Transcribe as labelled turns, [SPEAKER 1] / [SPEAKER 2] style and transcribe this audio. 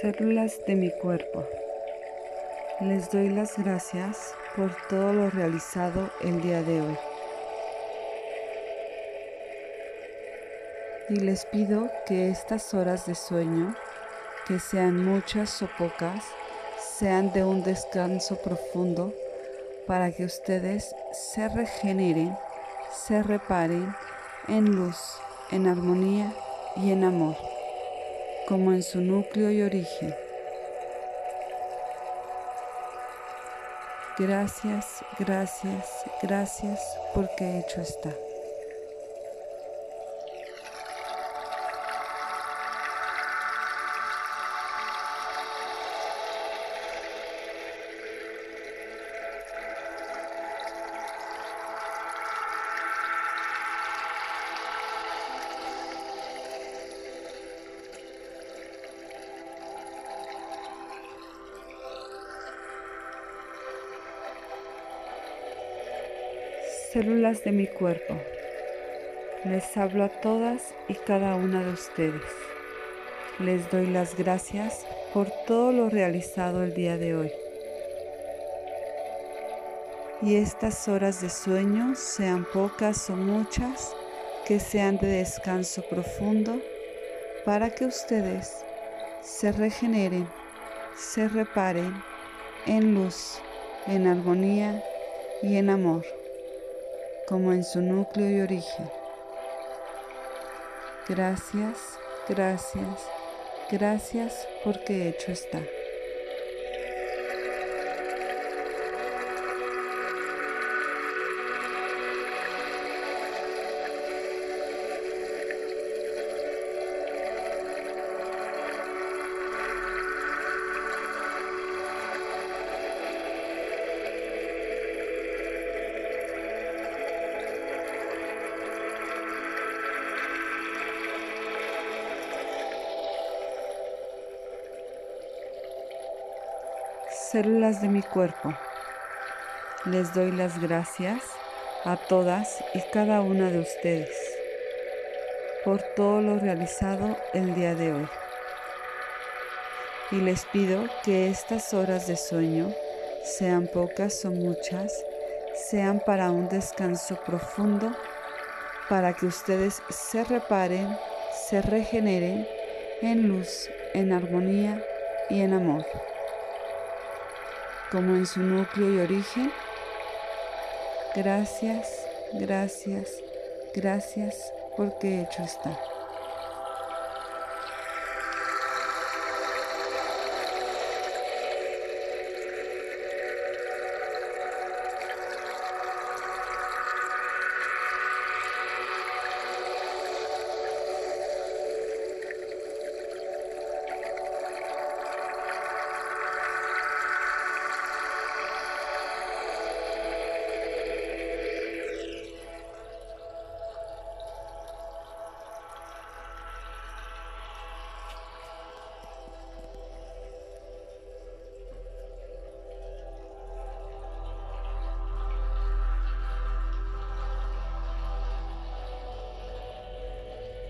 [SPEAKER 1] Células de mi cuerpo. Les doy las gracias por todo lo realizado el día de hoy. Y les pido que estas horas de sueño, que sean muchas o pocas, sean de un descanso profundo para que ustedes se regeneren, se reparen en luz, en armonía y en amor como en su núcleo y origen. Gracias, gracias, gracias porque hecho está. Células de mi cuerpo. Les hablo a todas y cada una de ustedes. Les doy las gracias por todo lo realizado el día de hoy. Y estas horas de sueño, sean pocas o muchas, que sean de descanso profundo, para que ustedes se regeneren, se reparen en luz, en armonía y en amor como en su núcleo y origen. Gracias, gracias, gracias porque hecho está. Células de mi cuerpo. Les doy las gracias a todas y cada una de ustedes por todo lo realizado el día de hoy. Y les pido que estas horas de sueño, sean pocas o muchas, sean para un descanso profundo, para que ustedes se reparen, se regeneren en luz, en armonía y en amor como en su núcleo y origen. Gracias, gracias, gracias porque hecho está.